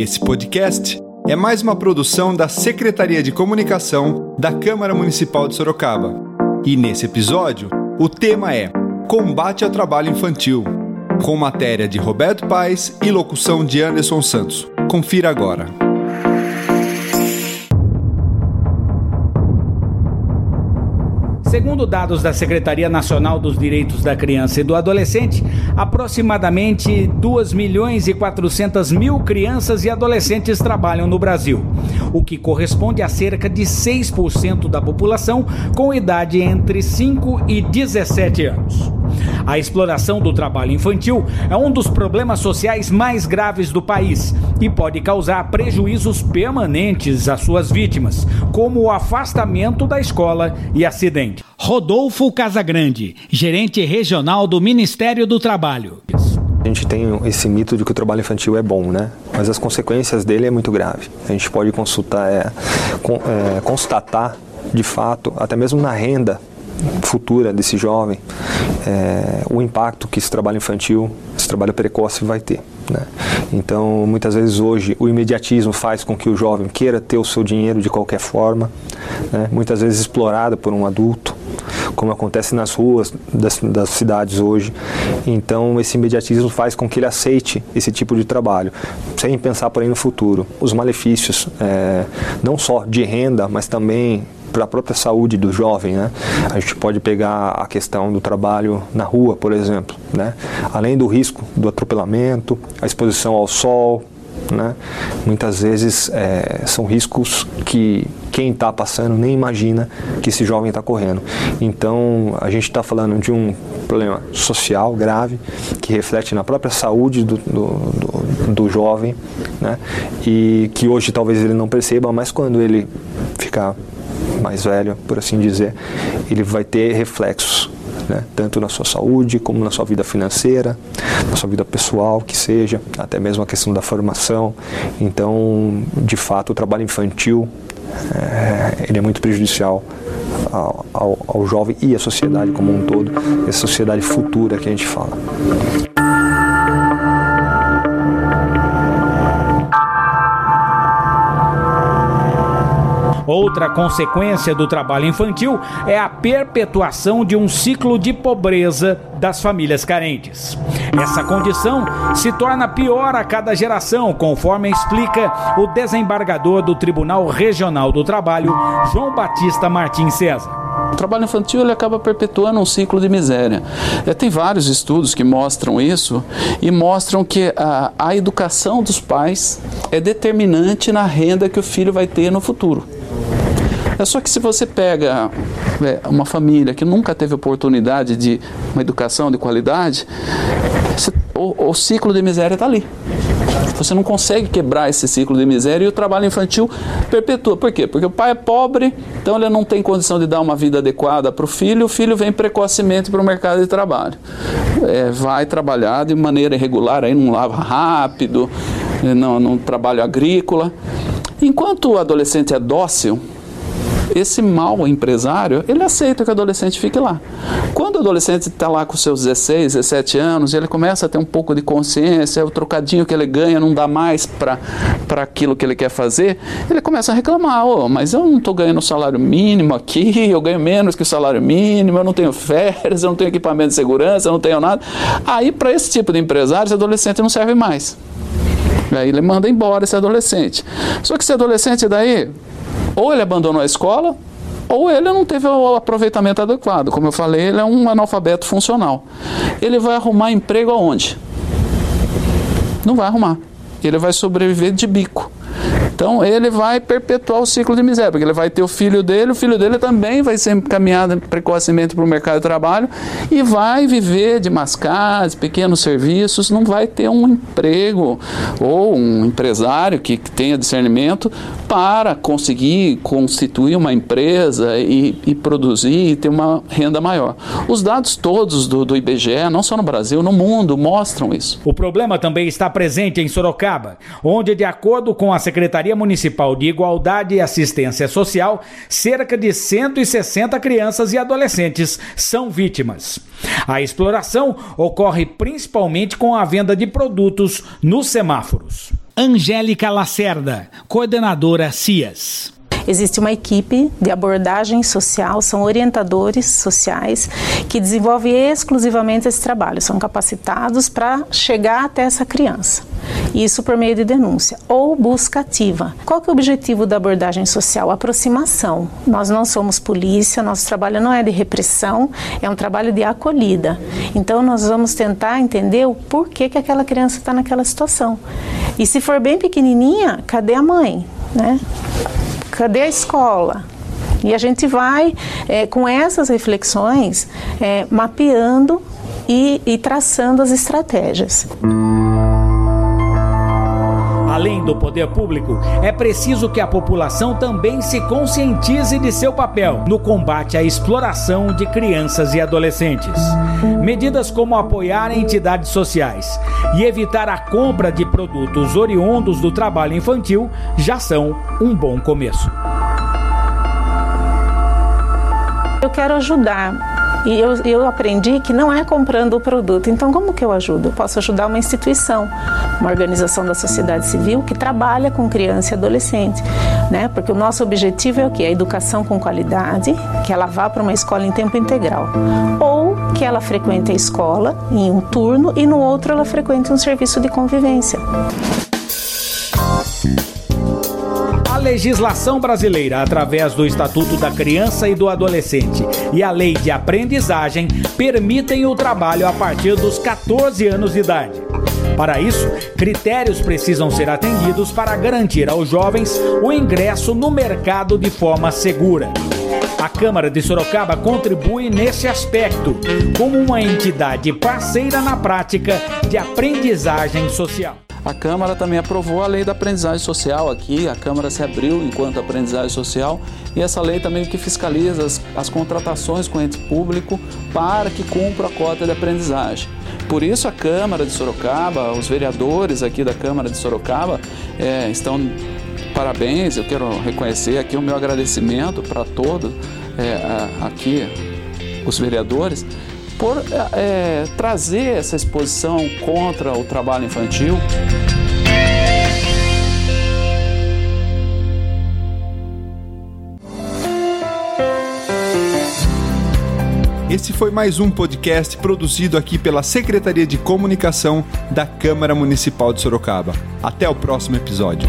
Esse podcast é mais uma produção da Secretaria de Comunicação da Câmara Municipal de Sorocaba. E nesse episódio, o tema é Combate ao Trabalho Infantil, com matéria de Roberto Paes e locução de Anderson Santos. Confira agora. Segundo dados da Secretaria Nacional dos Direitos da Criança e do Adolescente, aproximadamente 2 milhões e 400 mil crianças e adolescentes trabalham no Brasil, o que corresponde a cerca de 6% da população com idade entre 5 e 17 anos. A exploração do trabalho infantil é um dos problemas sociais mais graves do país e pode causar prejuízos permanentes às suas vítimas, como o afastamento da escola e acidente. Rodolfo Casagrande, gerente regional do Ministério do Trabalho. A gente tem esse mito de que o trabalho infantil é bom, né? Mas as consequências dele é muito grave. A gente pode consultar, é, é, constatar de fato, até mesmo na renda futura desse jovem, é, o impacto que esse trabalho infantil, esse trabalho precoce vai ter. Né? Então, muitas vezes hoje o imediatismo faz com que o jovem queira ter o seu dinheiro de qualquer forma, né? muitas vezes explorado por um adulto, como acontece nas ruas das, das, cidades hoje. Então, esse imediatismo faz com que ele aceite esse tipo de trabalho, sem pensar, porém, no futuro. Os malefícios, é, não só de renda, mas também para a própria saúde do jovem, né? A gente pode pegar a questão do trabalho na rua, por exemplo, né? Além do risco do atropelamento, a exposição ao sol, né? Muitas vezes é, são riscos que quem está passando nem imagina que esse jovem está correndo. Então a gente está falando de um problema social grave que reflete na própria saúde do, do, do, do jovem, né? E que hoje talvez ele não perceba, mas quando ele ficar mais velho, por assim dizer, ele vai ter reflexos, né? tanto na sua saúde, como na sua vida financeira, na sua vida pessoal, que seja, até mesmo a questão da formação. Então, de fato, o trabalho infantil é, ele é muito prejudicial ao, ao, ao jovem e à sociedade como um todo, essa sociedade futura que a gente fala. Outra consequência do trabalho infantil é a perpetuação de um ciclo de pobreza das famílias carentes. Essa condição se torna pior a cada geração, conforme explica o desembargador do Tribunal Regional do Trabalho, João Batista Martins César. O trabalho infantil ele acaba perpetuando um ciclo de miséria. É, tem vários estudos que mostram isso e mostram que a, a educação dos pais é determinante na renda que o filho vai ter no futuro. É só que se você pega é, uma família que nunca teve oportunidade de uma educação de qualidade, o, o ciclo de miséria está ali. Você não consegue quebrar esse ciclo de miséria e o trabalho infantil perpetua. Por quê? Porque o pai é pobre, então ele não tem condição de dar uma vida adequada para o filho, o filho vem precocemente para o mercado de trabalho. É, vai trabalhar de maneira irregular, aí não lava rápido, não, não trabalho agrícola. Enquanto o adolescente é dócil, esse mau empresário, ele aceita que o adolescente fique lá. Quando o adolescente está lá com seus 16, 17 anos, ele começa a ter um pouco de consciência, o trocadinho que ele ganha não dá mais para aquilo que ele quer fazer, ele começa a reclamar, oh, mas eu não estou ganhando o salário mínimo aqui, eu ganho menos que o salário mínimo, eu não tenho férias, eu não tenho equipamento de segurança, eu não tenho nada. Aí, para esse tipo de empresário, esse adolescente não serve mais. Aí ele manda embora esse adolescente. Só que esse adolescente daí ou ele abandonou a escola, ou ele não teve o aproveitamento adequado. Como eu falei, ele é um analfabeto funcional. Ele vai arrumar emprego aonde? Não vai arrumar. Ele vai sobreviver de bico. Então ele vai perpetuar o ciclo de miséria, porque ele vai ter o filho dele, o filho dele também vai ser encaminhado precocemente para o mercado de trabalho e vai viver de mascadas, pequenos serviços, não vai ter um emprego ou um empresário que, que tenha discernimento para conseguir constituir uma empresa e, e, produzir e ter uma renda maior. Os dados todos do, do IBGE, não só no Brasil, no mundo, mostram isso. O problema também está presente em Sorocaba, onde, de acordo com a Secretaria Municipal de Igualdade e Assistência Social, cerca de 160 crianças e adolescentes são vítimas. A exploração ocorre principalmente com a venda de produtos nos semáforos. Angélica Lacerda, coordenadora CIAS. Existe uma equipe de abordagem social, são orientadores sociais que desenvolvem exclusivamente esse trabalho, são capacitados para chegar até essa criança. Isso por meio de denúncia ou busca ativa. Qual que é o objetivo da abordagem social? Aproximação. Nós não somos polícia, nosso trabalho não é de repressão, é um trabalho de acolhida. Então nós vamos tentar entender o porquê que aquela criança está naquela situação. E se for bem pequenininha, cadê a mãe? Né? cadê a escola? E a gente vai, é, com essas reflexões, é, mapeando e, e traçando as estratégias. Além do poder público, é preciso que a população também se conscientize de seu papel no combate à exploração de crianças e adolescentes. Medidas como apoiar entidades sociais e evitar a compra de produtos oriundos do trabalho infantil já são um bom começo. Eu quero ajudar e eu, eu aprendi que não é comprando o produto. Então, como que eu ajudo? Eu posso ajudar uma instituição, uma organização da sociedade civil que trabalha com criança e adolescente. Né? Porque o nosso objetivo é o quê? A educação com qualidade, que ela vá para uma escola em tempo integral. Ou que ela frequente a escola em um turno e no outro ela frequente um serviço de convivência legislação brasileira, através do Estatuto da Criança e do Adolescente e a Lei de Aprendizagem, permitem o trabalho a partir dos 14 anos de idade. Para isso, critérios precisam ser atendidos para garantir aos jovens o ingresso no mercado de forma segura. A Câmara de Sorocaba contribui nesse aspecto, como uma entidade parceira na prática de aprendizagem social. A Câmara também aprovou a lei da aprendizagem social aqui, a Câmara se abriu enquanto aprendizagem social. E essa lei também que fiscaliza as, as contratações com ente público para que cumpra a cota de aprendizagem. Por isso a Câmara de Sorocaba, os vereadores aqui da Câmara de Sorocaba é, estão parabéns, eu quero reconhecer aqui o meu agradecimento para todos é, aqui, os vereadores, por é, trazer essa exposição contra o trabalho infantil. Esse foi mais um podcast produzido aqui pela Secretaria de Comunicação da Câmara Municipal de Sorocaba. Até o próximo episódio.